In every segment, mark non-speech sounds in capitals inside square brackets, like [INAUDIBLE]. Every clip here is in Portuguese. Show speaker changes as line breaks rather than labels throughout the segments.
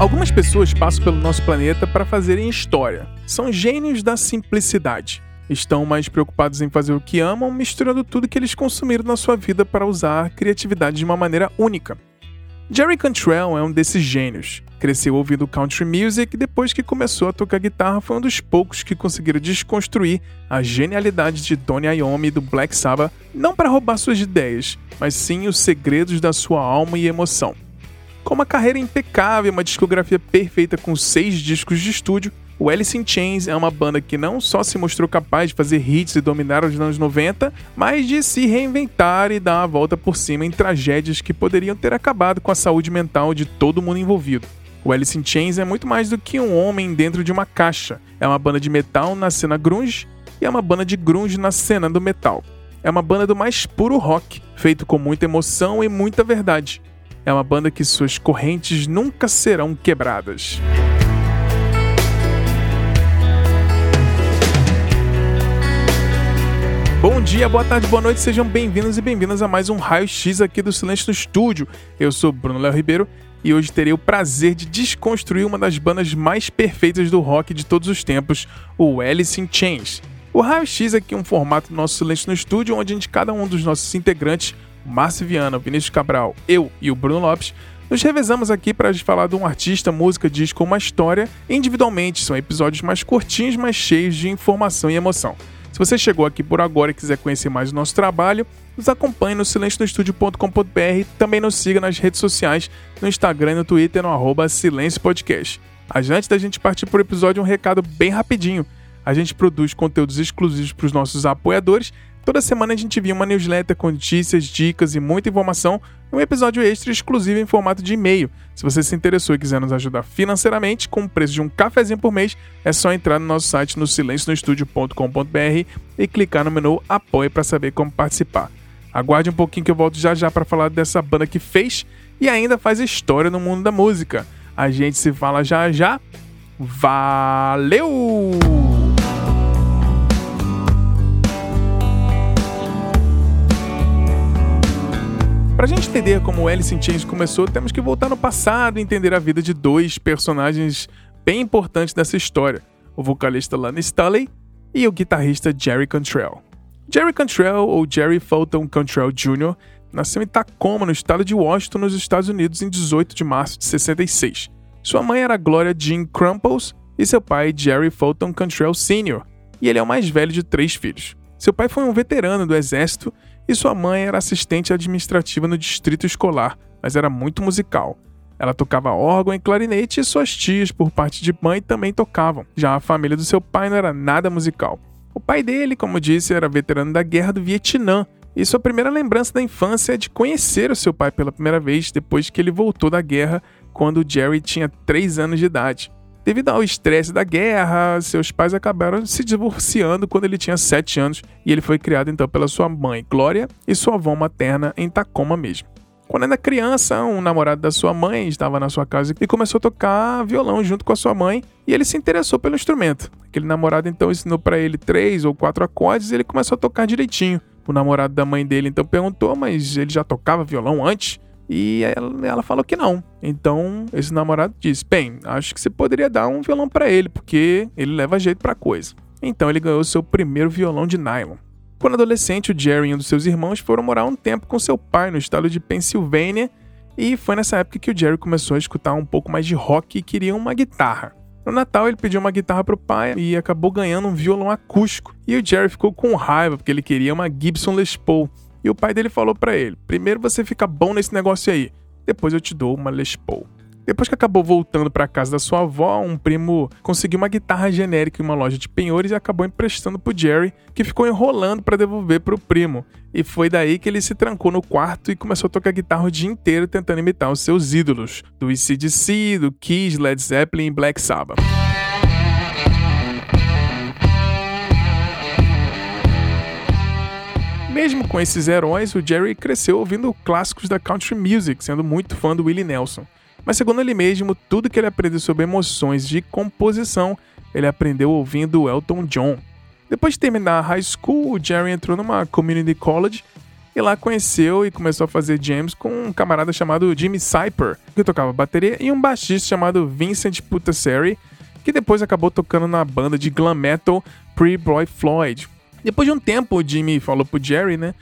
Algumas pessoas passam pelo nosso planeta para fazerem história. São gênios da simplicidade. Estão mais preocupados em fazer o que amam, misturando tudo que eles consumiram na sua vida para usar a criatividade de uma maneira única. Jerry Cantrell é um desses gênios. Cresceu ouvindo country music e depois que começou a tocar guitarra foi um dos poucos que conseguiram desconstruir a genialidade de Tony Iommi do Black Sabbath, não para roubar suas ideias, mas sim os segredos da sua alma e emoção. Com uma carreira impecável e uma discografia perfeita com seis discos de estúdio, o Alice in Chains é uma banda que não só se mostrou capaz de fazer hits e dominar os anos 90, mas de se reinventar e dar a volta por cima em tragédias que poderiam ter acabado com a saúde mental de todo mundo envolvido. O Alice in Chains é muito mais do que um homem dentro de uma caixa. É uma banda de metal na cena grunge e é uma banda de grunge na cena do metal. É uma banda do mais puro rock, feito com muita emoção e muita verdade é uma banda que suas correntes nunca serão quebradas. Bom dia, boa tarde, boa noite, sejam bem-vindos e bem-vindas a mais um Raio X aqui do Silêncio no Estúdio. Eu sou Bruno Léo Ribeiro e hoje terei o prazer de desconstruir uma das bandas mais perfeitas do rock de todos os tempos, o Alice in Chains. O Raio X aqui é um formato do nosso Silêncio no Estúdio, onde a gente, cada um dos nossos integrantes Márcio Viana, Vinícius Cabral, eu e o Bruno Lopes, nos revezamos aqui para falar de um artista, música, disco ou uma história individualmente. São episódios mais curtinhos, mas cheios de informação e emoção. Se você chegou aqui por agora e quiser conhecer mais do nosso trabalho, nos acompanhe no silencionostudio.com.br também nos siga nas redes sociais, no Instagram e no Twitter, no arroba Silêncio Podcast. Mas antes da gente partir por episódio, um recado bem rapidinho. A gente produz conteúdos exclusivos para os nossos apoiadores Toda semana a gente envia uma newsletter com notícias, dicas e muita informação e um episódio extra exclusivo em formato de e-mail. Se você se interessou e quiser nos ajudar financeiramente, com o preço de um cafezinho por mês, é só entrar no nosso site no silencionostudio.com.br e clicar no menu Apoie para saber como participar. Aguarde um pouquinho que eu volto já já para falar dessa banda que fez e ainda faz história no mundo da música. A gente se fala já já. Valeu! Para a gente entender como Alice in Chains começou, temos que voltar no passado e entender a vida de dois personagens bem importantes dessa história: o vocalista Lana Staley e o guitarrista Jerry Cantrell. Jerry Cantrell, ou Jerry Fulton Cantrell Jr., nasceu em Tacoma, no estado de Washington, nos Estados Unidos, em 18 de março de 66. Sua mãe era Gloria Jean Crumples e seu pai Jerry Fulton Cantrell Sr., e ele é o mais velho de três filhos. Seu pai foi um veterano do exército e sua mãe era assistente administrativa no distrito escolar, mas era muito musical. Ela tocava órgão e clarinete e suas tias, por parte de mãe, também tocavam. Já a família do seu pai não era nada musical. O pai dele, como disse, era veterano da guerra do Vietnã, e sua primeira lembrança da infância é de conhecer o seu pai pela primeira vez depois que ele voltou da guerra quando Jerry tinha 3 anos de idade. Devido ao estresse da guerra, seus pais acabaram se divorciando quando ele tinha 7 anos e ele foi criado então pela sua mãe, Glória, e sua avó materna em Tacoma mesmo. Quando era criança, um namorado da sua mãe estava na sua casa e começou a tocar violão junto com a sua mãe e ele se interessou pelo instrumento. Aquele namorado então ensinou para ele três ou quatro acordes e ele começou a tocar direitinho. O namorado da mãe dele então perguntou, mas ele já tocava violão antes? E ela, falou que não. Então, esse namorado disse: Bem, acho que você poderia dar um violão para ele, porque ele leva jeito pra coisa. Então, ele ganhou seu primeiro violão de nylon. Quando adolescente, o Jerry e um dos seus irmãos foram morar um tempo com seu pai no estado de Pensilvânia, e foi nessa época que o Jerry começou a escutar um pouco mais de rock e queria uma guitarra. No Natal, ele pediu uma guitarra pro pai e acabou ganhando um violão acústico. E o Jerry ficou com raiva porque ele queria uma Gibson Les Paul. E o pai dele falou para ele: primeiro você fica bom nesse negócio aí, depois eu te dou uma Les Paul. Depois que acabou voltando para casa da sua avó, um primo conseguiu uma guitarra genérica em uma loja de penhores e acabou emprestando pro Jerry, que ficou enrolando para devolver pro primo. E foi daí que ele se trancou no quarto e começou a tocar guitarra o dia inteiro tentando imitar os seus ídolos, do ACDC, do Kiss, Led Zeppelin e Black Sabbath. Mesmo com esses heróis, o Jerry cresceu ouvindo clássicos da country music, sendo muito fã do Willie Nelson. Mas segundo ele mesmo, tudo que ele aprendeu sobre emoções de composição, ele aprendeu ouvindo Elton John. Depois de terminar a high school, o Jerry entrou numa community college e lá conheceu e começou a fazer jams com um camarada chamado Jimmy Cyper, que tocava bateria, e um baixista chamado Vincent Putasseri, que depois acabou tocando na banda de glam metal Pre-Boy Floyd. Depois de um tempo, o Jimmy falou pro Jerry, né?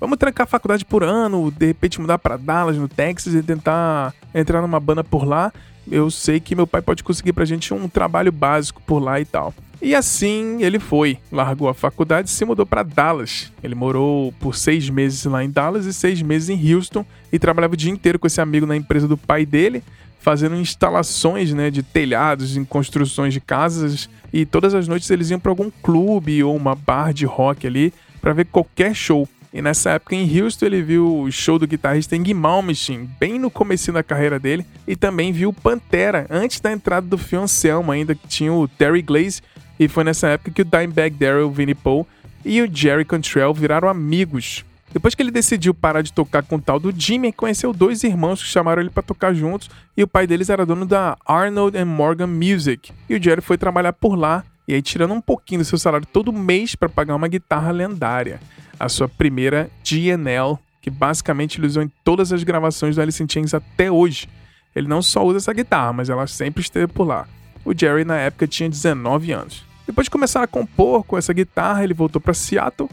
Vamos trancar a faculdade por ano, de repente mudar para Dallas, no Texas, e tentar entrar numa banda por lá. Eu sei que meu pai pode conseguir pra gente um trabalho básico por lá e tal. E assim ele foi, largou a faculdade e se mudou para Dallas. Ele morou por seis meses lá em Dallas e seis meses em Houston e trabalhava o dia inteiro com esse amigo na empresa do pai dele, fazendo instalações né, de telhados em construções de casas. E todas as noites eles iam para algum clube ou uma bar de rock ali para ver qualquer show. E nessa época em Houston ele viu o show do guitarrista Ing Malmsteen, bem no começo da carreira dele, e também viu Pantera, antes da entrada do Phil Anselmo ainda, que tinha o Terry Glaze, e foi nessa época que o Dimebag Darrell, Vinnie Paul e o Jerry Cantrell viraram amigos. Depois que ele decidiu parar de tocar com o tal do Jimmy, conheceu dois irmãos que chamaram ele para tocar juntos, e o pai deles era dono da Arnold and Morgan Music. E o Jerry foi trabalhar por lá, e aí tirando um pouquinho do seu salário todo mês para pagar uma guitarra lendária a sua primeira GNL, que basicamente ele usou em todas as gravações do Alice in Chains até hoje. Ele não só usa essa guitarra, mas ela sempre esteve por lá. O Jerry na época tinha 19 anos. Depois de começar a compor com essa guitarra, ele voltou para Seattle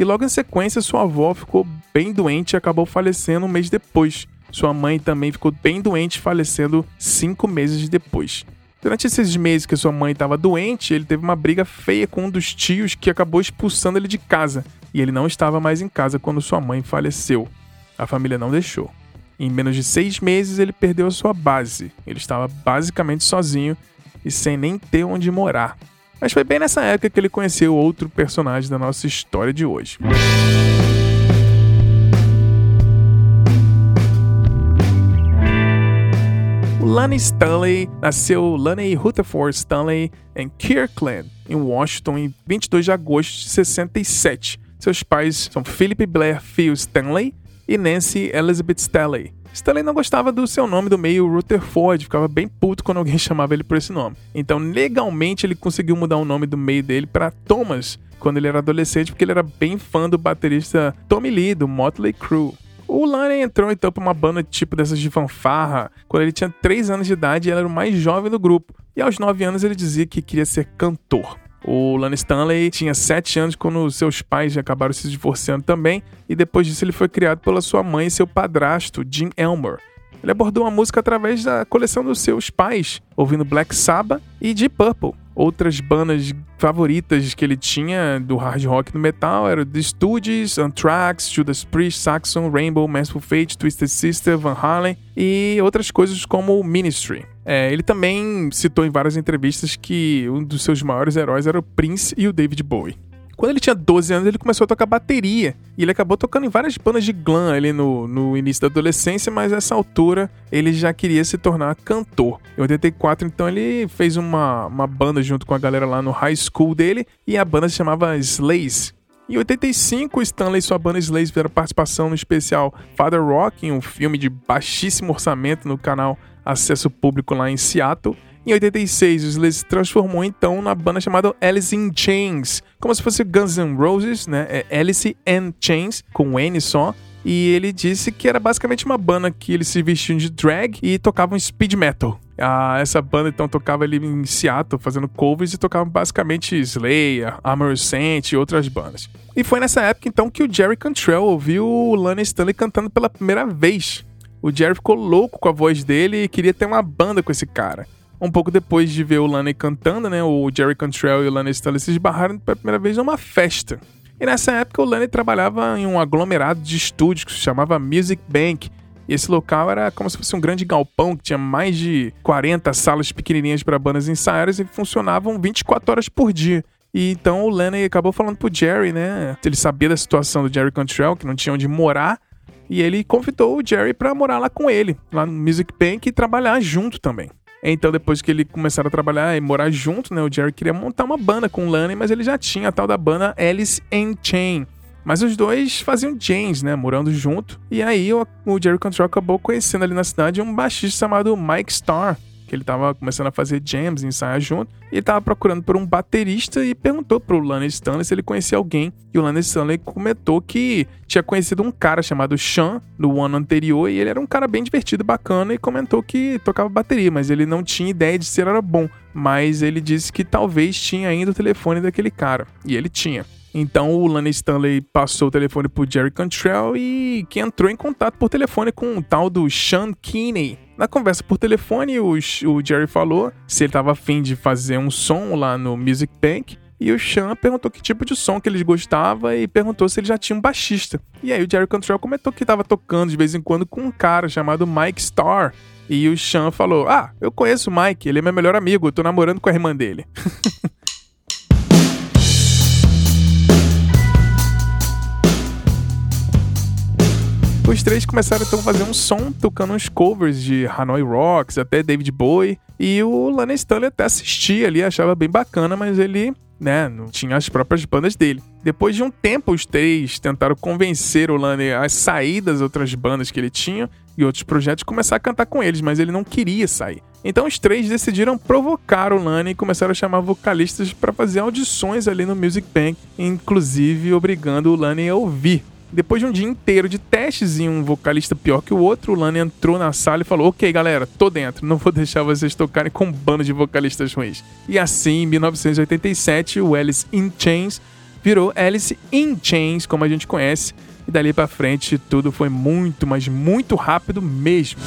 e logo em sequência sua avó ficou bem doente e acabou falecendo um mês depois. Sua mãe também ficou bem doente, falecendo cinco meses depois. Durante esses meses que sua mãe estava doente, ele teve uma briga feia com um dos tios que acabou expulsando ele de casa e ele não estava mais em casa quando sua mãe faleceu. A família não deixou. Em menos de seis meses, ele perdeu a sua base. Ele estava basicamente sozinho e sem nem ter onde morar. Mas foi bem nessa época que ele conheceu outro personagem da nossa história de hoje. Lanny Stanley nasceu Lanny Rutherford Stanley em Kirkland, em Washington, em 22 de agosto de 67. Seus pais são Philip Blair Phil Stanley e Nancy Elizabeth Stanley. Stanley não gostava do seu nome do meio Rutherford, ficava bem puto quando alguém [LAUGHS] chamava ele por esse nome. Então, legalmente, ele conseguiu mudar o nome do meio dele para Thomas quando ele era adolescente, porque ele era bem fã do baterista Tommy Lee, do Motley Crue. O Lane entrou então para uma banda tipo dessas de fanfarra quando ele tinha 3 anos de idade e era o mais jovem do grupo. E aos 9 anos ele dizia que queria ser cantor. O Lana Stanley tinha 7 anos quando seus pais acabaram se divorciando também, e depois disso ele foi criado pela sua mãe e seu padrasto, Jim Elmer. Ele abordou a música através da coleção dos seus pais, ouvindo Black Sabbath e Deep Purple. Outras bandas favoritas que ele tinha do hard rock e do metal eram The Stooges, Anthrax, Judas Priest, Saxon, Rainbow, Merciful Fate, Twisted Sister, Van Halen e outras coisas como Ministry. É, ele também citou em várias entrevistas que um dos seus maiores heróis era o Prince e o David Bowie. Quando ele tinha 12 anos, ele começou a tocar bateria. E ele acabou tocando em várias bandas de glam ali no, no início da adolescência, mas nessa altura ele já queria se tornar cantor. Em 84, então, ele fez uma, uma banda junto com a galera lá no high school dele, e a banda se chamava Slays. Em 85, Stanley e sua banda Slays fizeram participação no especial Father Rock, em um filme de baixíssimo orçamento no canal Acesso Público lá em Seattle. Em 86, o Slayer se transformou então na banda chamada Alice in Chains, como se fosse Guns N' Roses, né? É Alice in Chains, com um N só. E ele disse que era basicamente uma banda que eles se vestiam de drag e tocavam speed metal. Ah, essa banda então tocava ali em Seattle, fazendo covers e tocava basicamente Slayer, Armor Saint e outras bandas. E foi nessa época então que o Jerry Cantrell ouviu o Lana Stanley cantando pela primeira vez. O Jerry ficou louco com a voz dele e queria ter uma banda com esse cara. Um pouco depois de ver o Lane cantando, né, o Jerry Cantrell e o Lane Stanley se esbarraram pela primeira vez numa festa. E nessa época o Lane trabalhava em um aglomerado de estúdios que se chamava Music Bank. E esse local era como se fosse um grande galpão que tinha mais de 40 salas pequenininhas para bandas ensaiarem e funcionavam 24 horas por dia. E então o Lenny acabou falando pro Jerry, né? Ele sabia da situação do Jerry Cantrell, que não tinha onde morar, e ele convidou o Jerry para morar lá com ele, lá no Music Bank e trabalhar junto também. Então, depois que ele começaram a trabalhar e morar junto, né, o Jerry queria montar uma banda com o Lane, mas ele já tinha a tal da banda Alice in Chain. Mas os dois faziam jams, né, morando junto. E aí o, o Jerry Control acabou conhecendo ali na cidade um baixista chamado Mike Starr, que ele tava começando a fazer jams, ensaiar junto, e ele tava procurando por um baterista e perguntou pro Lana Stanley se ele conhecia alguém. E o Lana Stanley comentou que tinha conhecido um cara chamado Sean no ano anterior e ele era um cara bem divertido, bacana e comentou que tocava bateria, mas ele não tinha ideia de se era bom. Mas ele disse que talvez tinha ainda o telefone daquele cara. E ele tinha. Então o Lana Stanley passou o telefone pro Jerry Cantrell e que entrou em contato por telefone com o tal do Sean Keeney. Na conversa por telefone, o, o Jerry falou se ele estava afim de fazer um som lá no Music Bank. E o Sean perguntou que tipo de som que ele gostava e perguntou se ele já tinha um baixista. E aí o Jerry Cantrell comentou que estava tocando de vez em quando com um cara chamado Mike Starr. E o Sean falou: Ah, eu conheço o Mike, ele é meu melhor amigo, eu tô namorando com a irmã dele. [LAUGHS] Os três começaram então a fazer um som tocando uns covers de Hanoi Rocks, até David Bowie. E o Lana Stanley até assistia ali, achava bem bacana, mas ele, né, não tinha as próprias bandas dele. Depois de um tempo, os três tentaram convencer o Lana a sair das outras bandas que ele tinha e outros projetos começar a cantar com eles, mas ele não queria sair. Então os três decidiram provocar o Lana e começaram a chamar vocalistas para fazer audições ali no Music Bank, inclusive obrigando o Lana a ouvir depois de um dia inteiro de testes e um vocalista pior que o outro, o Lana entrou na sala e falou: Ok, galera, tô dentro, não vou [LAUGHS] deixar vocês tocarem com um bando de vocalistas ruins. E assim, em 1987, o Alice in Chains virou Alice in Chains, como a gente conhece, e dali para frente tudo foi muito, mas muito rápido mesmo.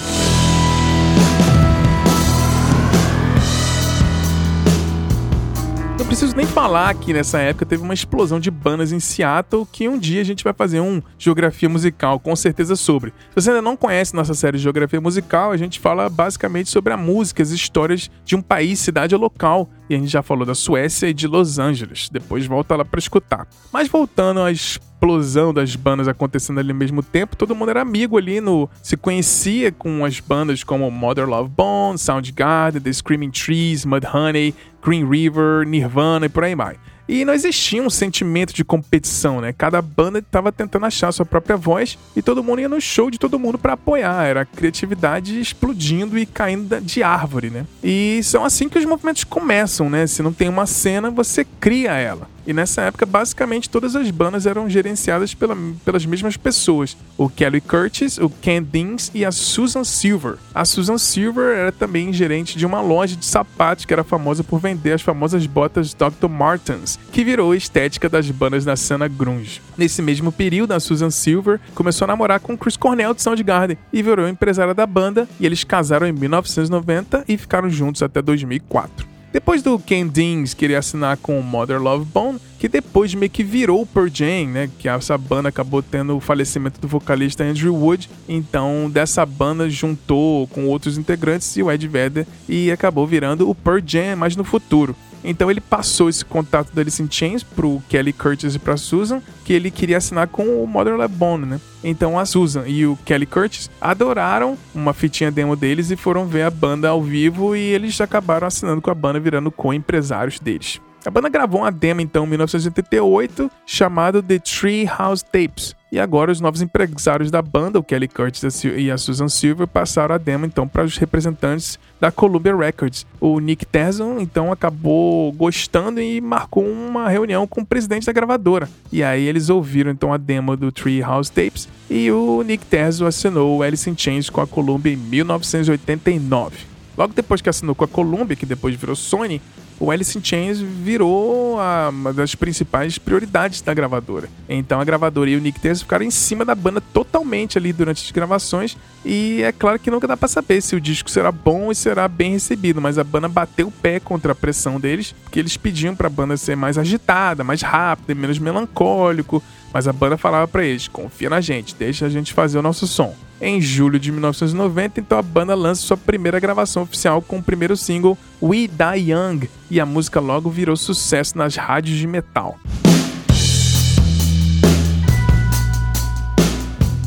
Não preciso nem falar que nessa época teve uma explosão de bandas em Seattle que um dia a gente vai fazer um Geografia Musical, com certeza sobre. Se você ainda não conhece nossa série Geografia Musical, a gente fala basicamente sobre a música, as histórias de um país, cidade ou local. E a gente já falou da Suécia e de Los Angeles. Depois volta lá para escutar. Mas voltando às explosão das bandas acontecendo ali ao mesmo tempo, todo mundo era amigo ali no. se conhecia com as bandas como Mother Love Bone, Soundgarden, The Screaming Trees, Mudhoney, Green River, Nirvana e por aí vai. E não existia um sentimento de competição, né? Cada banda estava tentando achar sua própria voz e todo mundo ia no show de todo mundo para apoiar. Era a criatividade explodindo e caindo de árvore, né? E são assim que os movimentos começam, né? Se não tem uma cena, você cria ela. E nessa época, basicamente, todas as bandas eram gerenciadas pela, pelas mesmas pessoas. O Kelly Curtis, o Ken Dings e a Susan Silver. A Susan Silver era também gerente de uma loja de sapatos que era famosa por vender as famosas botas Dr. Martens, que virou a estética das bandas da cena grunge. Nesse mesmo período, a Susan Silver começou a namorar com Chris Cornell de Soundgarden e virou empresária da banda, e eles casaram em 1990 e ficaram juntos até 2004. Depois do Ken Dings querer assinar com Mother Love Bone, que depois meio que virou o Pearl Jam, né? Que essa banda acabou tendo o falecimento do vocalista Andrew Wood. Então, dessa banda juntou com outros integrantes e o Ed Vedder e acabou virando o Pearl Jam mais no futuro. Então ele passou esse contato da Alice in Chains pro Kelly Curtis e pra Susan, que ele queria assinar com o Mother Love Bone, né? Então a Susan e o Kelly Curtis adoraram uma fitinha demo deles e foram ver a banda ao vivo e eles acabaram assinando com a banda, virando co-empresários deles. A banda gravou uma demo então em 1988 chamada The Tree House Tapes. E agora os novos empresários da banda, o Kelly Curtis e a Susan Silver, passaram a demo então para os representantes da Columbia Records. O Nick Terson então acabou gostando e marcou uma reunião com o presidente da gravadora. E aí eles ouviram então a demo do Tree House Tapes e o Nick Terson assinou o Alice in Chains com a Columbia em 1989. Logo depois que assinou com a Columbia, que depois virou Sony, o Alice in Chains virou a, uma das principais prioridades da gravadora. Então a gravadora e o Nick Terzo ficaram em cima da banda totalmente ali durante as gravações e é claro que nunca dá para saber se o disco será bom e será bem recebido, mas a banda bateu o pé contra a pressão deles, porque eles pediam para a banda ser mais agitada, mais rápida, menos melancólico, mas a banda falava para eles: "Confia na gente, deixa a gente fazer o nosso som". Em julho de 1990, então a banda lança sua primeira gravação oficial com o primeiro single We Die Young, e a música logo virou sucesso nas rádios de metal.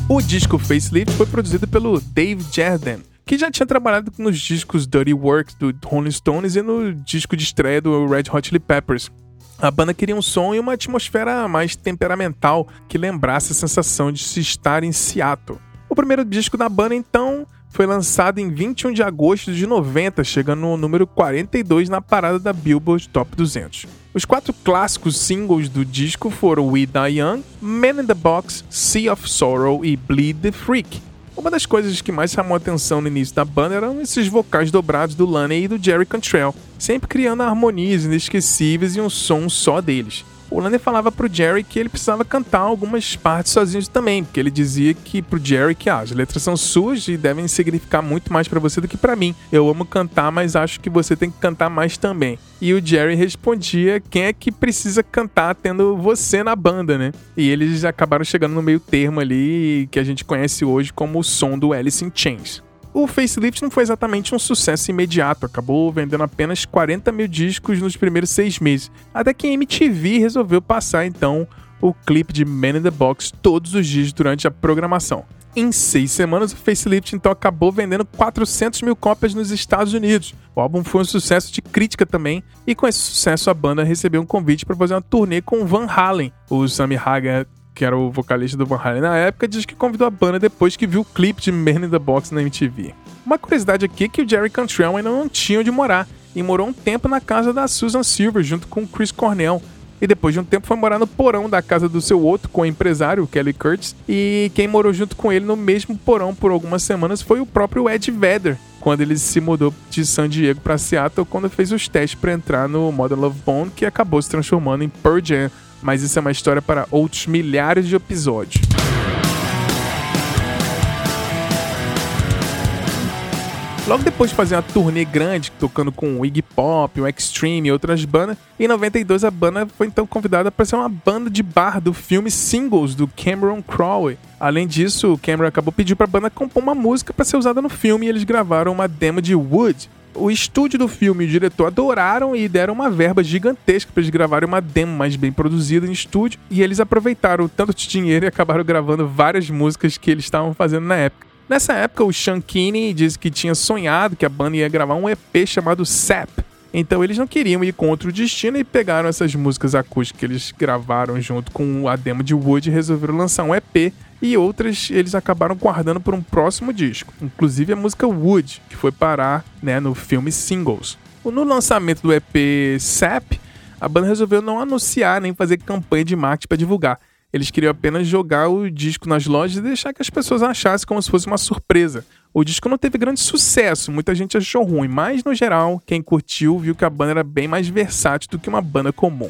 O disco Facelift foi produzido pelo Dave Jarden, que já tinha trabalhado nos discos Dirty Work do Rolling Stones e no disco de estreia do Red Hot Chili Peppers. A banda queria um som e uma atmosfera mais temperamental que lembrasse a sensação de se estar em Seattle. O primeiro disco da banda, então, foi lançado em 21 de agosto de 90, chegando no número 42 na parada da Billboard Top 200. Os quatro clássicos singles do disco foram We Die Young, Man in the Box, Sea of Sorrow e Bleed the Freak. Uma das coisas que mais chamou atenção no início da banda eram esses vocais dobrados do Laney e do Jerry Cantrell, sempre criando harmonias inesquecíveis e um som só deles o Lander falava pro Jerry que ele precisava cantar algumas partes sozinho também, porque ele dizia que pro Jerry que ah, as letras são suas e devem significar muito mais para você do que para mim. Eu amo cantar, mas acho que você tem que cantar mais também. E o Jerry respondia: quem é que precisa cantar tendo você na banda, né? E eles acabaram chegando no meio termo ali que a gente conhece hoje como o som do Alice in Chains o facelift não foi exatamente um sucesso imediato, acabou vendendo apenas 40 mil discos nos primeiros seis meses, até que a MTV resolveu passar então o clipe de Man in the Box todos os dias durante a programação. Em seis semanas, o facelift então acabou vendendo 400 mil cópias nos Estados Unidos. O álbum foi um sucesso de crítica também, e com esse sucesso a banda recebeu um convite para fazer uma turnê com Van Halen. O Sammy Hagar que era o vocalista do Van Halen na época, diz que convidou a banda depois que viu o clipe de Man in the Box na MTV. Uma curiosidade aqui é que o Jerry Cantrell ainda não tinha onde morar, e morou um tempo na casa da Susan Silver junto com Chris Cornell. E depois de um tempo foi morar no porão da casa do seu outro co-empresário, Kelly Curtis, e quem morou junto com ele no mesmo porão por algumas semanas foi o próprio Ed Vedder, quando ele se mudou de San Diego para Seattle quando fez os testes para entrar no Modern Love Bone, que acabou se transformando em Pearl Jam mas isso é uma história para outros milhares de episódios. Logo depois de fazer uma turnê grande, tocando com o Iggy Pop, o Extreme e outras bandas, em 92 a banda foi então convidada para ser uma banda de bar do filme Singles do Cameron Crowe. Além disso, o Cameron acabou pedindo para a banda compor uma música para ser usada no filme e eles gravaram uma demo de Wood, o estúdio do filme e o diretor adoraram e deram uma verba gigantesca para eles gravarem uma demo mais bem produzida em estúdio. E eles aproveitaram tanto de dinheiro e acabaram gravando várias músicas que eles estavam fazendo na época. Nessa época, o Sean Kinney disse que tinha sonhado que a banda ia gravar um EP chamado Sap. Então eles não queriam ir contra o destino e pegaram essas músicas acústicas que eles gravaram junto com a demo de Wood e resolveram lançar um EP e outras eles acabaram guardando para um próximo disco, inclusive a música Wood, que foi parar né, no filme Singles. No lançamento do EP Sap, a banda resolveu não anunciar nem fazer campanha de marketing para divulgar. Eles queriam apenas jogar o disco nas lojas e deixar que as pessoas achassem como se fosse uma surpresa. O disco não teve grande sucesso, muita gente achou ruim, mas no geral, quem curtiu viu que a banda era bem mais versátil do que uma banda comum.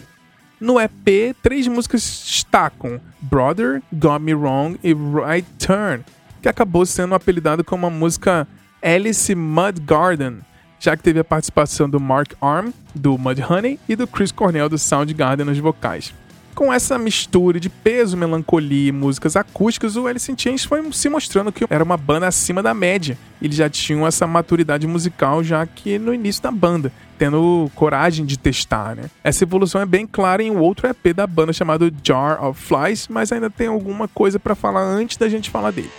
No EP, três músicas destacam: Brother, Got Me Wrong e Right Turn, que acabou sendo apelidado como a música Alice Mud Garden, já que teve a participação do Mark Arm, do Mudhoney, e do Chris Cornell, do Soundgarden nos vocais. Com essa mistura de peso, melancolia e músicas acústicas, o Alice in Chains foi se mostrando que era uma banda acima da média. Eles já tinham essa maturidade musical já que no início da banda, tendo coragem de testar, né? Essa evolução é bem clara em um outro EP da banda chamado Jar of Flies, mas ainda tem alguma coisa para falar antes da gente falar dele.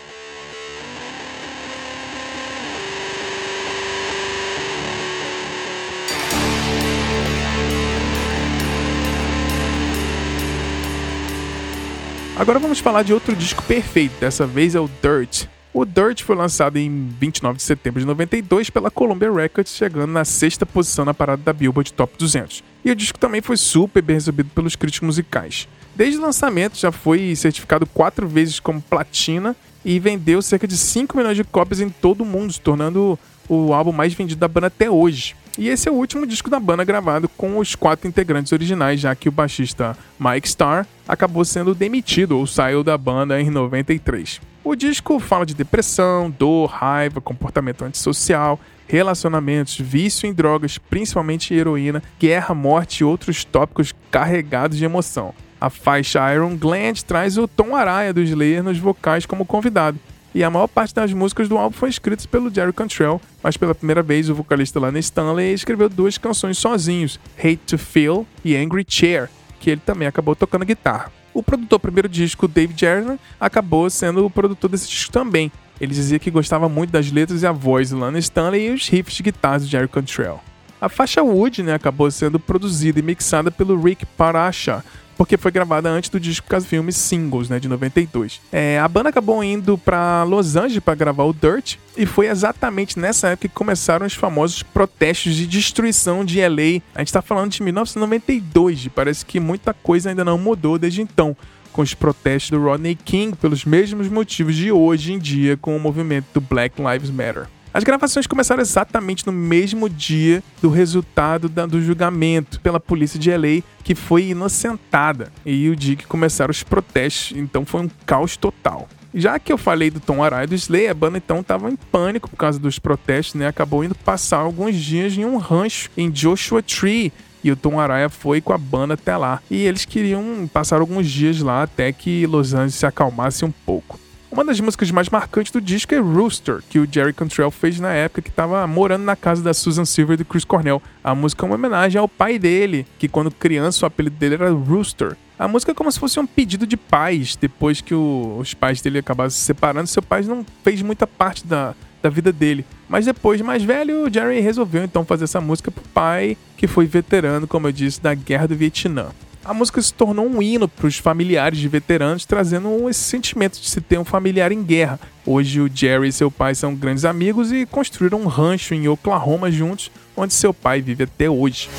Agora vamos falar de outro disco perfeito, dessa vez é o Dirt. O Dirt foi lançado em 29 de setembro de 92 pela Columbia Records, chegando na sexta posição na parada da Billboard Top 200. E o disco também foi super bem recebido pelos críticos musicais. Desde o lançamento já foi certificado quatro vezes como platina e vendeu cerca de 5 milhões de cópias em todo o mundo, se tornando o álbum mais vendido da banda até hoje. E esse é o último disco da banda gravado com os quatro integrantes originais, já que o baixista Mike Starr acabou sendo demitido ou saiu da banda em 93. O disco fala de depressão, dor, raiva, comportamento antissocial, relacionamentos, vício em drogas, principalmente heroína, guerra, morte e outros tópicos carregados de emoção. A faixa Iron Gland traz o Tom Araya do Slayer nos vocais como convidado, e a maior parte das músicas do álbum foi escritas pelo Jerry Cantrell, mas pela primeira vez o vocalista Lana Stanley escreveu duas canções sozinhos, Hate to Feel e Angry Chair, que ele também acabou tocando guitarra. O produtor do primeiro disco, Dave Jarner, acabou sendo o produtor desse disco também. Ele dizia que gostava muito das letras e a voz de Lana Stanley e os riffs de guitarra de Jerry Cantrell. A faixa Wood né, acabou sendo produzida e mixada pelo Rick Parasha, porque foi gravada antes do disco Filme Singles, né, de 92. É, a banda acabou indo para Los Angeles para gravar o Dirt, e foi exatamente nessa época que começaram os famosos protestos de destruição de LA. A gente está falando de 1992, e parece que muita coisa ainda não mudou desde então com os protestos do Rodney King pelos mesmos motivos de hoje em dia com o movimento do Black Lives Matter. As gravações começaram exatamente no mesmo dia do resultado da, do julgamento pela polícia de LA, que foi inocentada, e o dia que começaram os protestos, então foi um caos total. Já que eu falei do Tom Araya do Slay, a banda então estava em pânico por causa dos protestos, né? Acabou indo passar alguns dias em um rancho em Joshua Tree, e o Tom Araya foi com a banda até lá. E eles queriam passar alguns dias lá até que Los Angeles se acalmasse um pouco. Uma das músicas mais marcantes do disco é Rooster, que o Jerry Cantrell fez na época que estava morando na casa da Susan Silver e do Chris Cornell. A música é uma homenagem ao pai dele, que quando criança o apelido dele era Rooster. A música é como se fosse um pedido de paz, depois que o, os pais dele acabaram se separando, seu pai não fez muita parte da, da vida dele. Mas depois, mais velho, o Jerry resolveu então fazer essa música pro pai, que foi veterano, como eu disse, da Guerra do Vietnã a música se tornou um hino para os familiares de veteranos, trazendo esse sentimento de se ter um familiar em guerra. Hoje, o Jerry e seu pai são grandes amigos e construíram um rancho em Oklahoma juntos, onde seu pai vive até hoje.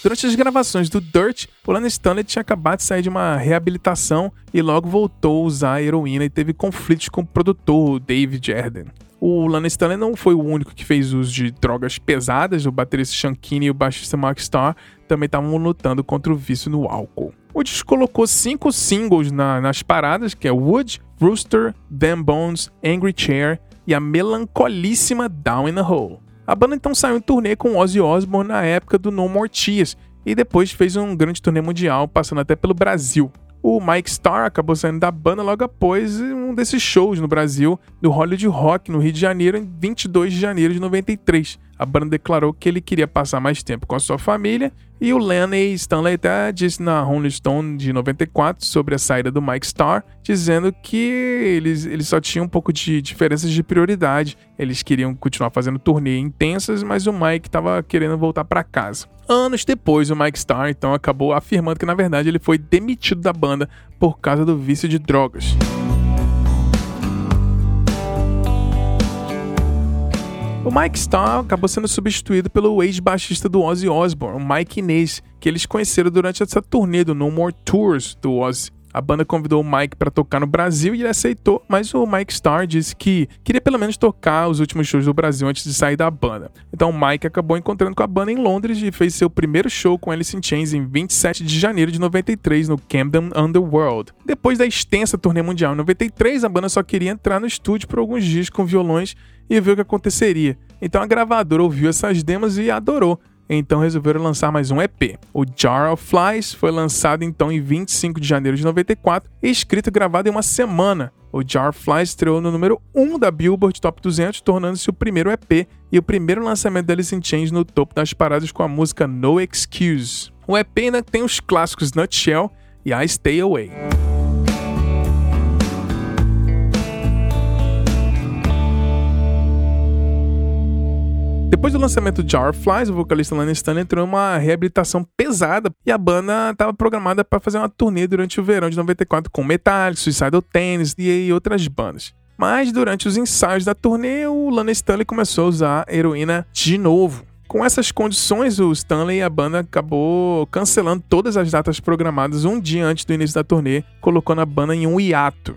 Durante as gravações do Dirt, o Lana Stanley tinha acabado de sair de uma reabilitação e logo voltou a usar a heroína e teve conflitos com o produtor, David Arden. O Lana Stanley não foi o único que fez uso de drogas pesadas, o baterista Shankini e o baixista Mark Starr também estavam lutando contra o vício no álcool. O disco colocou cinco singles na, nas paradas, que é Wood, Rooster, Damn Bones, Angry Chair e a melancolíssima Down in the Hole. A banda então saiu em turnê com Ozzy Osbourne na época do No More Tears e depois fez um grande turnê mundial, passando até pelo Brasil. O Mike Starr acabou saindo da banda logo após um desses shows no Brasil, do Hollywood Rock, no Rio de Janeiro, em 22 de janeiro de 93. A banda declarou que ele queria passar mais tempo com a sua família e o Lenny Stanley até disse na Rolling Stone de 94 sobre a saída do Mike Starr, dizendo que eles, eles só tinham um pouco de diferenças de prioridade. Eles queriam continuar fazendo turnê intensas, mas o Mike estava querendo voltar para casa. Anos depois, o Mike Starr então acabou afirmando que na verdade ele foi demitido da banda por causa do vício de drogas. O Mike Starr acabou sendo substituído pelo ex-baixista do Ozzy Osbourne, o Mike Inez, que eles conheceram durante essa turnê do No More Tours do Ozzy. A banda convidou o Mike para tocar no Brasil e ele aceitou, mas o Mike Starr disse que queria pelo menos tocar os últimos shows do Brasil antes de sair da banda. Então o Mike acabou encontrando com a banda em Londres e fez seu primeiro show com Alice in Chains em 27 de janeiro de 93 no Camden Underworld. Depois da extensa turnê mundial em 93, a banda só queria entrar no estúdio por alguns dias com violões e ver o que aconteceria. Então a gravadora ouviu essas demos e adorou então resolveram lançar mais um EP. O Jar of Flies foi lançado então em 25 de janeiro de 94 e escrito e gravado em uma semana. O Jar of Flies estreou no número 1 da Billboard Top 200, tornando-se o primeiro EP e o primeiro lançamento da Alice in Chains no topo das paradas com a música No Excuse. O EP ainda tem os clássicos Nutshell e I Stay Away. Depois do lançamento de Jar Flies, o vocalista Lana Stanley entrou em uma reabilitação pesada e a banda estava programada para fazer uma turnê durante o verão de 94 com Metallica, Suicidal Tennis e outras bandas. Mas durante os ensaios da turnê, o Lana Stanley começou a usar heroína de novo. Com essas condições, o Stanley e a banda acabou cancelando todas as datas programadas um dia antes do início da turnê, colocando a banda em um hiato.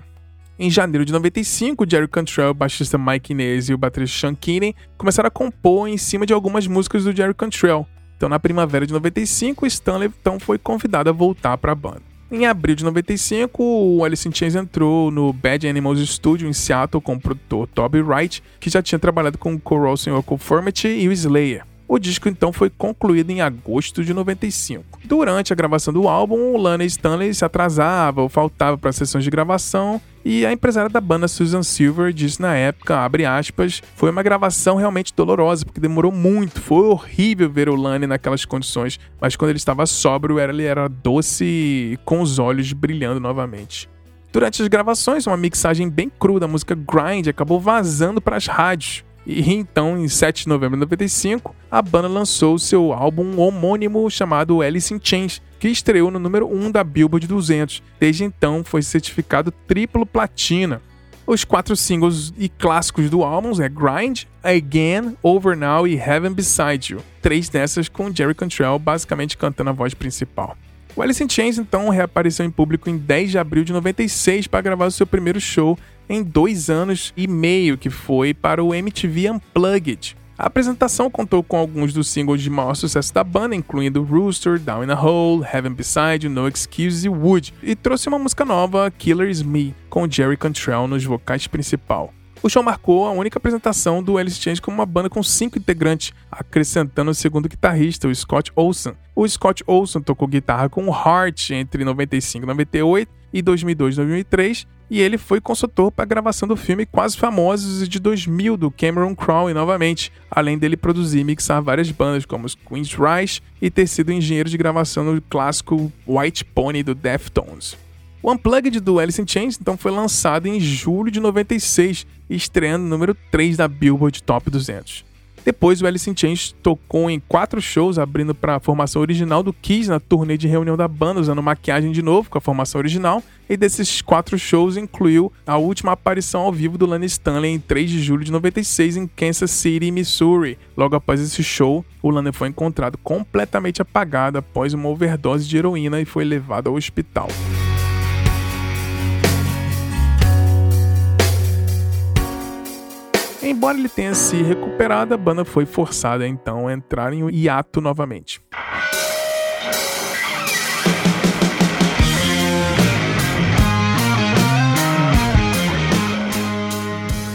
Em janeiro de 95, Jerry Cantrell, o baixista Mike Inez e o baterista Sean Keenan começaram a compor em cima de algumas músicas do Jerry Cantrell. Então, na primavera de 95, Stanley então, foi convidado a voltar para a banda. Em abril de 95, o Alice in Chains entrou no Bad Animals Studio em Seattle com o produtor Toby Wright, que já tinha trabalhado com Corrosion Conformity e o Slayer. O disco então foi concluído em agosto de 95. Durante a gravação do álbum, o Lana Stanley se atrasava ou faltava para sessões de gravação e a empresária da banda Susan Silver disse na época, abre aspas, foi uma gravação realmente dolorosa porque demorou muito, foi horrível ver o Lane naquelas condições, mas quando ele estava sóbrio ele era doce e com os olhos brilhando novamente. Durante as gravações, uma mixagem bem crua da música Grind acabou vazando para as rádios. E então, em 7 de novembro de 95, a banda lançou seu álbum homônimo chamado Alice in Chains, que estreou no número 1 da Billboard 200. Desde então, foi certificado triplo platina. Os quatro singles e clássicos do álbum é Grind, Again, Over Now e Heaven Beside You. Três dessas com Jerry Cantrell basicamente cantando a voz principal. O Alice in Chains então reapareceu em público em 10 de abril de 96 para gravar o seu primeiro show em dois anos e meio, que foi para o MTV Unplugged. A apresentação contou com alguns dos singles de maior sucesso da banda, incluindo Rooster, Down in a Hole, Heaven Beside No Excuse e Wood, e trouxe uma música nova, Killer Is Me, com Jerry Cantrell nos vocais principal. O show marcou a única apresentação do Alice Chains como uma banda com cinco integrantes, acrescentando o segundo guitarrista, o Scott Olson. O Scott Olson tocou guitarra com o Heart entre 95 e 98 e 2002 e 2003, e ele foi consultor para a gravação do filme Quase Famosos de 2000 do Cameron Crowe novamente, além dele produzir e mixar várias bandas como os Queen's Rise e ter sido engenheiro de gravação no clássico White Pony do Deftones. O Unplugged do Alice in Chains então foi lançado em julho de 96, estreando no número 3 da Billboard Top 200. Depois, o Alice in Chains tocou em quatro shows, abrindo para a formação original do Kiss na turnê de reunião da banda, usando maquiagem de novo com a formação original. E desses quatro shows incluiu a última aparição ao vivo do Lana Stanley em 3 de julho de 96 em Kansas City, Missouri. Logo após esse show, o Lana foi encontrado completamente apagado após uma overdose de heroína e foi levado ao hospital. Embora ele tenha se recuperado, a banda foi forçada então a entrar em hiato novamente.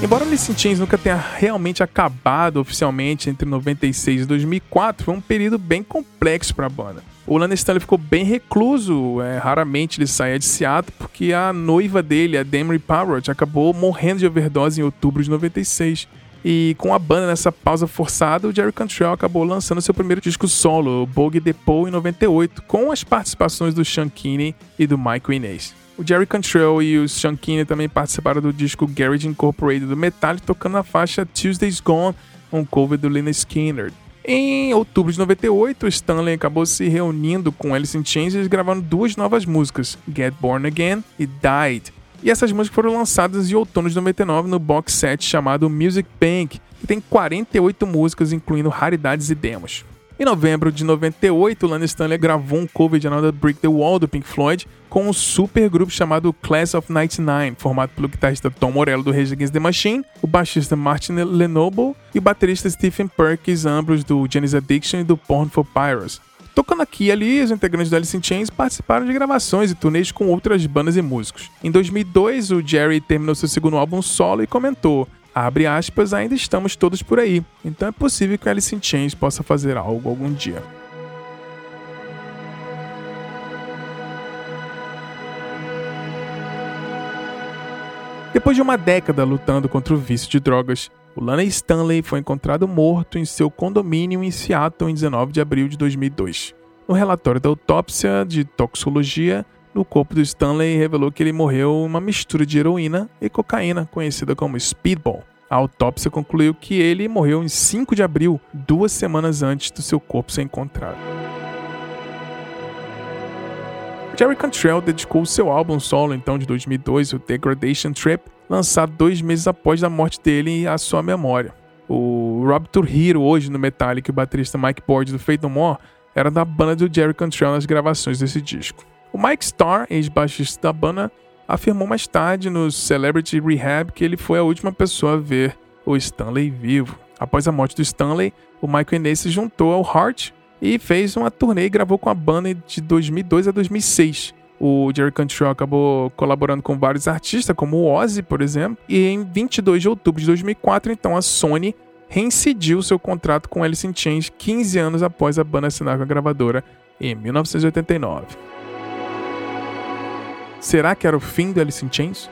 Embora Alice in Chains nunca tenha realmente acabado oficialmente entre 96 e 2004, foi um período bem complexo para a banda. O Stanley ficou bem recluso, é, raramente ele saía de Seattle, porque a noiva dele, a Demery Parrott, acabou morrendo de overdose em outubro de 96. E com a banda nessa pausa forçada, o Jerry Cantrell acabou lançando seu primeiro disco solo, Bogue Depot, em 98, com as participações do Sean Kinney e do Michael Inez. O Jerry Cantrell e o Sean Kinney também participaram do disco Garage Incorporated do Metallica, tocando a faixa Tuesday's Gone, um cover do Lynyrd Skinner. Em outubro de 98, Stanley acabou se reunindo com Alice in Chains e gravaram duas novas músicas, Get Born Again e Died. E essas músicas foram lançadas em outono de 99 no box set chamado Music Bank, que tem 48 músicas, incluindo raridades e demos. Em novembro de 98, Lana Stanley gravou um cover de Another Brick the Wall do Pink Floyd com um super grupo chamado Class of 99, formado pelo guitarrista Tom Morello do Rage Against the Machine, o baixista Martin Lenoble e o baterista Stephen Perkins, ambos do Janis Addiction e do Porn for Pyros. Tocando aqui e ali, os integrantes do Alice in Chains participaram de gravações e turnês com outras bandas e músicos. Em 2002, o Jerry terminou seu segundo álbum solo e comentou: abre aspas, ainda estamos todos por aí, então é possível que Alice in Chains possa fazer algo algum dia. Depois de uma década lutando contra o vício de drogas, o Lana Stanley foi encontrado morto em seu condomínio em Seattle em 19 de abril de 2002. No relatório da autópsia de toxicologia, no corpo do Stanley revelou que ele morreu uma mistura de heroína e cocaína, conhecida como Speedball. A autópsia concluiu que ele morreu em 5 de abril, duas semanas antes do seu corpo ser encontrado. Jerry Cantrell dedicou seu álbum solo então de 2002, o Degradation Trip, lançado dois meses após a morte dele à sua memória. O Rob Trujillo, hoje no Metallica, o baterista Mike Boyd do Fate No More, era da banda do Jerry Cantrell nas gravações desse disco. O Mike Starr, ex-baixista da banda, afirmou mais tarde no Celebrity Rehab que ele foi a última pessoa a ver o Stanley vivo. Após a morte do Stanley, o Michael Inez se juntou ao Heart e fez uma turnê e gravou com a banda de 2002 a 2006. O Jerry Cantrell acabou colaborando com vários artistas, como o Ozzy, por exemplo, e em 22 de outubro de 2004, então a Sony reincidiu seu contrato com Alice in Chains 15 anos após a banda assinar com a gravadora em 1989. Será que era o fim do Alice in Chains?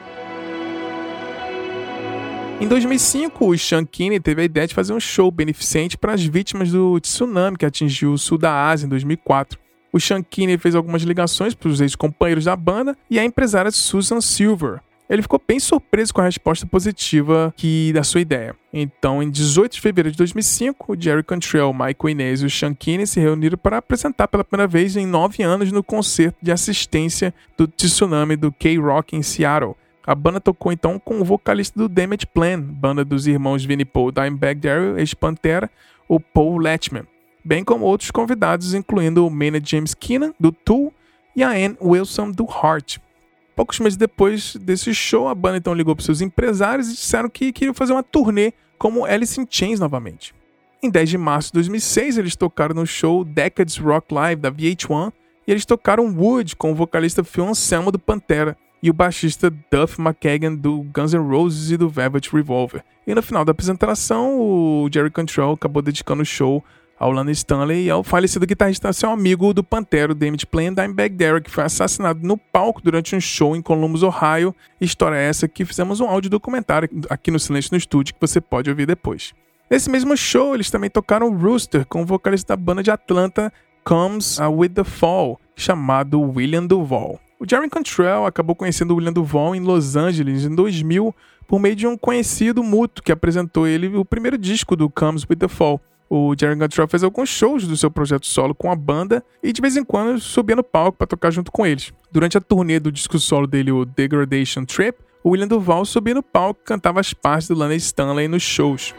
Em 2005, o Sean Kinney teve a ideia de fazer um show beneficente para as vítimas do tsunami que atingiu o sul da Ásia em 2004. O Sean Kinney fez algumas ligações para os ex-companheiros da banda e a empresária Susan Silver. Ele ficou bem surpreso com a resposta positiva que da sua ideia. Então, em 18 de fevereiro de 2005, o Jerry Cantrell, Michael Inez e o Sean Kinney se reuniram para apresentar pela primeira vez em nove anos no concerto de assistência do Tsunami do K-Rock em Seattle. A banda tocou então com o vocalista do Damage Plan, banda dos irmãos Vinnie Paul Dimebag Darrell, ex-Pantera, o Paul Letchman bem como outros convidados, incluindo o Maynard James Keenan, do Tool, e a Ann Wilson, do Heart. Poucos meses depois desse show, a banda então ligou para seus empresários e disseram que queriam fazer uma turnê como Alice in Chains novamente. Em 10 de março de 2006, eles tocaram no show Decades Rock Live da VH1 e eles tocaram Wood com o vocalista Phil Anselmo do Pantera e o baixista Duff McKagan do Guns N' Roses e do Velvet Revolver. E no final da apresentação, o Jerry Cantrell acabou dedicando o show ao Lana Stanley e ao falecido guitarrista seu amigo do Pantera, David Plain Dimebag Darrell, que foi assassinado no palco durante um show em Columbus, Ohio. História essa que fizemos um áudio documentário aqui no Silêncio no Estúdio que você pode ouvir depois. Nesse mesmo show, eles também tocaram Rooster com o vocalista da banda de Atlanta Comes With The Fall, chamado William Duval. O Jerry Cantrell acabou conhecendo o William Duval em Los Angeles em 2000 por meio de um conhecido mútuo que apresentou ele o primeiro disco do Comes With The Fall o Jerry Cantrell fez alguns shows do seu projeto solo com a banda e de vez em quando subia no palco para tocar junto com eles. Durante a turnê do disco solo dele, o Degradation Trip, o William Duval subia no palco e cantava as partes do Lana Stanley nos shows.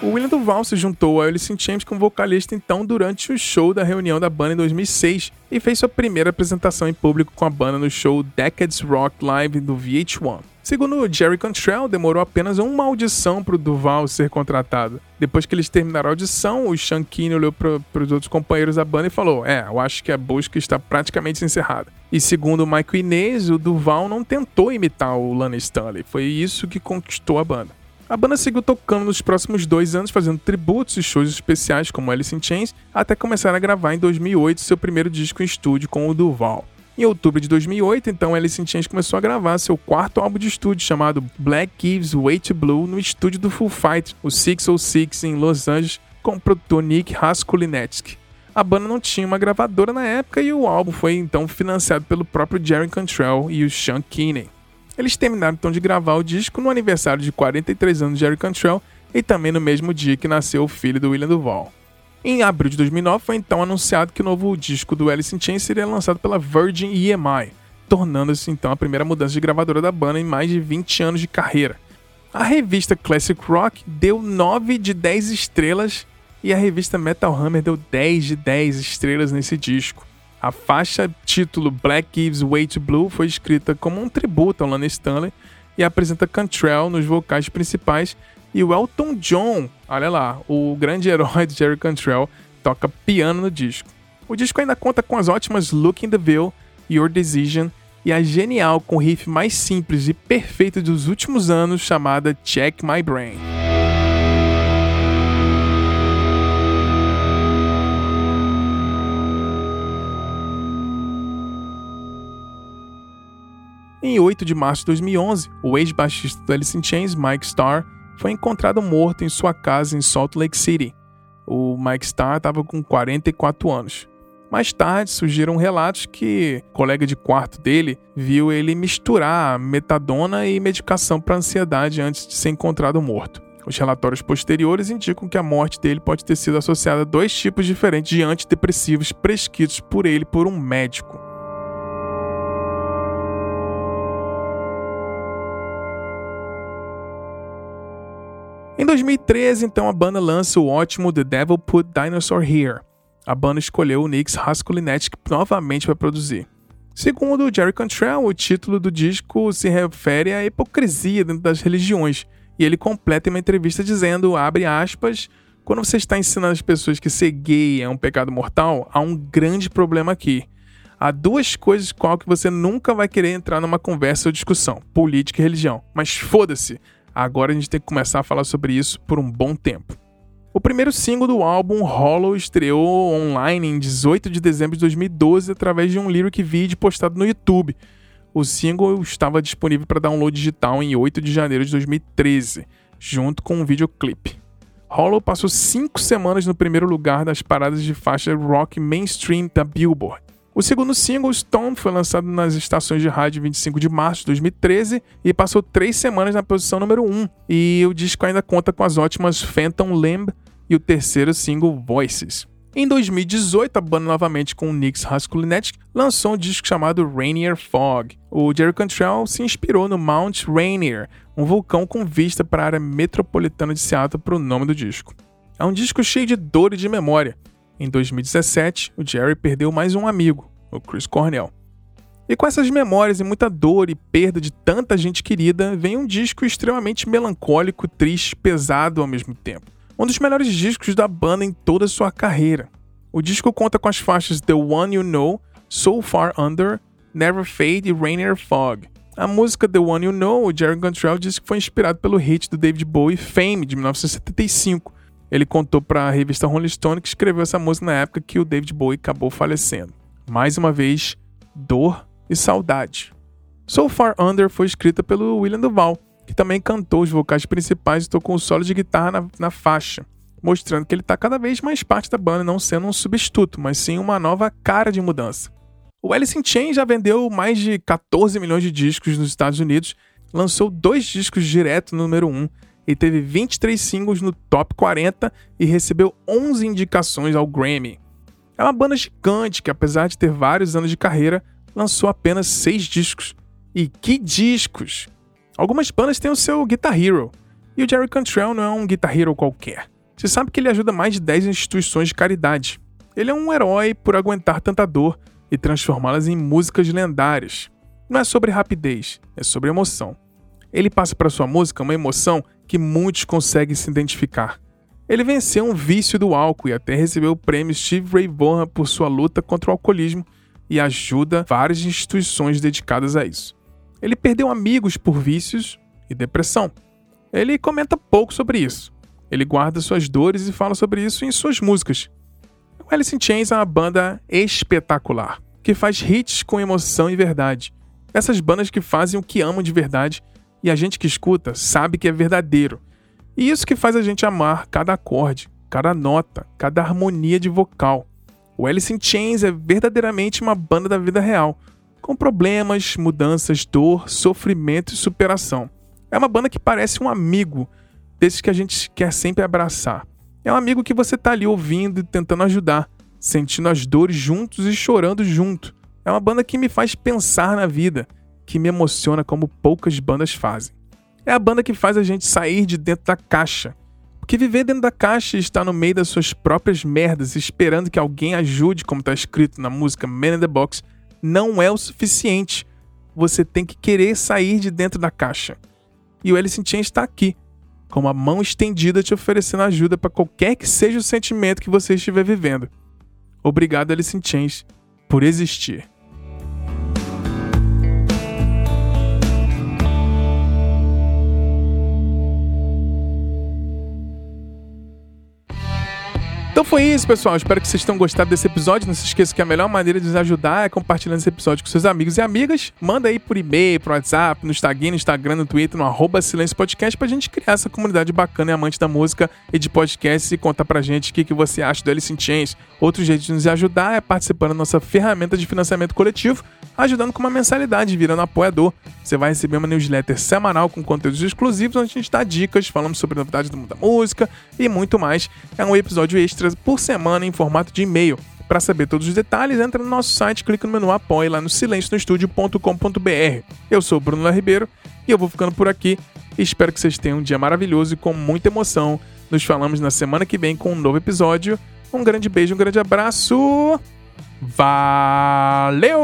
O William Duval se juntou a Alice in Chains como vocalista então durante o show da reunião da banda em 2006 e fez sua primeira apresentação em público com a banda no show Decades Rock Live do VH1. Segundo Jerry Cantrell, demorou apenas uma audição para o Duval ser contratado. Depois que eles terminaram a audição, o Shankine olhou para os outros companheiros da banda e falou: É, eu acho que a busca está praticamente encerrada. E segundo Michael Inez, o Duval não tentou imitar o Lana Stanley. Foi isso que conquistou a banda. A banda seguiu tocando nos próximos dois anos, fazendo tributos e shows especiais como Alice in Chains, até começar a gravar em 2008 seu primeiro disco em estúdio com o Duval. Em outubro de 2008, então, Alice in Chains começou a gravar seu quarto álbum de estúdio chamado Black Gives Way to Blue no estúdio do Full Fight, o 606 em Los Angeles, com o produtor Nick Raskulinetsky. A banda não tinha uma gravadora na época e o álbum foi então financiado pelo próprio Jerry Cantrell e o Sean Kinney. Eles terminaram então de gravar o disco no aniversário de 43 anos de Jerry Cantrell e também no mesmo dia que nasceu o filho do William Duval. Em abril de 2009 foi então anunciado que o novo disco do Alice in Chains seria lançado pela Virgin EMI, tornando-se então a primeira mudança de gravadora da banda em mais de 20 anos de carreira. A revista Classic Rock deu 9 de 10 estrelas e a revista Metal Hammer deu 10 de 10 estrelas nesse disco. A faixa título Black Gives Way to Blue foi escrita como um tributo ao Lana Stanley e apresenta Cantrell nos vocais principais e o Elton John, olha lá, o grande herói de Jerry Cantrell, toca piano no disco. O disco ainda conta com as ótimas Look in the Veil, Your Decision e a genial com o riff mais simples e perfeito dos últimos anos chamada Check My Brain. Em 8 de março de 2011, o ex-baixista do Alice in Chains, Mike Starr, foi encontrado morto em sua casa em Salt Lake City. O Mike Starr estava com 44 anos. Mais tarde surgiram relatos que o colega de quarto dele viu ele misturar metadona e medicação para ansiedade antes de ser encontrado morto. Os relatórios posteriores indicam que a morte dele pode ter sido associada a dois tipos diferentes de antidepressivos prescritos por ele por um médico. Em 2013, então, a banda lança o ótimo The Devil Put Dinosaur Here. A banda escolheu o Nix Raskulinetsky novamente para produzir. Segundo Jerry Cantrell, o título do disco se refere à hipocrisia dentro das religiões, e ele completa em uma entrevista dizendo, abre aspas, quando você está ensinando as pessoas que ser gay é um pecado mortal, há um grande problema aqui. Há duas coisas com que você nunca vai querer entrar numa conversa ou discussão: política e religião. Mas foda-se, Agora a gente tem que começar a falar sobre isso por um bom tempo. O primeiro single do álbum, Hollow, estreou online em 18 de dezembro de 2012 através de um lyric video postado no YouTube. o single estava disponível para download digital em 8 de janeiro de 2013, junto com um videoclipe. Hollow passou cinco semanas no primeiro lugar das paradas de faixa rock mainstream da Billboard. O segundo single, Stone, foi lançado nas estações de rádio 25 de março de 2013 e passou três semanas na posição número 1. E o disco ainda conta com as ótimas Phantom Limb e o terceiro single, Voices. Em 2018, a banda novamente com o Nix Raskulinecki lançou um disco chamado Rainier Fog. O Jerry Cantrell se inspirou no Mount Rainier, um vulcão com vista para a área metropolitana de Seattle para o nome do disco. É um disco cheio de dor e de memória. Em 2017, o Jerry perdeu mais um amigo, o Chris Cornell. E com essas memórias e muita dor e perda de tanta gente querida, vem um disco extremamente melancólico, triste, pesado ao mesmo tempo um dos melhores discos da banda em toda a sua carreira. O disco conta com as faixas The One You Know, So Far Under, Never Fade e Rainier Fog. A música The One You Know, o Jerry Cantrell disse que foi inspirado pelo hit do David Bowie Fame, de 1975. Ele contou para a revista Rolling Stone que escreveu essa música na época que o David Bowie acabou falecendo. Mais uma vez, dor e saudade. So Far Under foi escrita pelo William Duval, que também cantou os vocais principais e tocou um solo de guitarra na, na faixa, mostrando que ele está cada vez mais parte da banda, não sendo um substituto, mas sim uma nova cara de mudança. O Alice in Chains já vendeu mais de 14 milhões de discos nos Estados Unidos, lançou dois discos direto no número 1 e teve 23 singles no top 40 e recebeu 11 indicações ao Grammy. É uma banda gigante que, apesar de ter vários anos de carreira, lançou apenas 6 discos. E que discos! Algumas bandas têm o seu Guitar Hero, e o Jerry Cantrell não é um Guitar Hero qualquer. Você sabe que ele ajuda mais de 10 instituições de caridade. Ele é um herói por aguentar tanta dor e transformá-las em músicas lendárias. Não é sobre rapidez, é sobre emoção. Ele passa para sua música uma emoção que muitos conseguem se identificar. Ele venceu um vício do álcool e até recebeu o prêmio Steve Ray Vaughan por sua luta contra o alcoolismo e ajuda várias instituições dedicadas a isso. Ele perdeu amigos por vícios e depressão. Ele comenta pouco sobre isso. Ele guarda suas dores e fala sobre isso em suas músicas. O Alice in Chains é uma banda espetacular, que faz hits com emoção e verdade. Essas bandas que fazem o que amam de verdade e a gente que escuta sabe que é verdadeiro. E isso que faz a gente amar cada acorde, cada nota, cada harmonia de vocal. O Alice in Chains é verdadeiramente uma banda da vida real, com problemas, mudanças, dor, sofrimento e superação. É uma banda que parece um amigo, desses que a gente quer sempre abraçar. É um amigo que você tá ali ouvindo e tentando ajudar, sentindo as dores juntos e chorando junto. É uma banda que me faz pensar na vida, que me emociona como poucas bandas fazem. É a banda que faz a gente sair de dentro da caixa. Porque viver dentro da caixa e estar no meio das suas próprias merdas, esperando que alguém ajude, como está escrito na música Man in the Box, não é o suficiente. Você tem que querer sair de dentro da caixa. E o Alice in Chains está aqui, com uma mão estendida te oferecendo ajuda para qualquer que seja o sentimento que você estiver vivendo. Obrigado, Alice in Chains, por existir. Então foi isso, pessoal. Espero que vocês tenham gostado desse episódio. Não se esqueça que a melhor maneira de nos ajudar é compartilhando esse episódio com seus amigos e amigas. Manda aí por e-mail, pro WhatsApp, no Instagram, no Instagram, no Twitter, no arroba Silêncio Podcast pra gente criar essa comunidade bacana e amante da música e de podcasts e contar pra gente o que, que você acha do Alice in Chains. Outro jeito de nos ajudar é participando da nossa ferramenta de financiamento coletivo, ajudando com uma mensalidade, virando apoiador. Você vai receber uma newsletter semanal com conteúdos exclusivos, onde a gente dá dicas, falamos sobre novidades do mundo da música e muito mais. É um episódio extra por semana em formato de e-mail. Para saber todos os detalhes, entra no nosso site, clica no menu Apoie lá no silencionostudio.com.br. Eu sou Bruno Ribeiro e eu vou ficando por aqui. Espero que vocês tenham um dia maravilhoso e com muita emoção. Nos falamos na semana que vem com um novo episódio. Um grande beijo, um grande abraço. Valeu!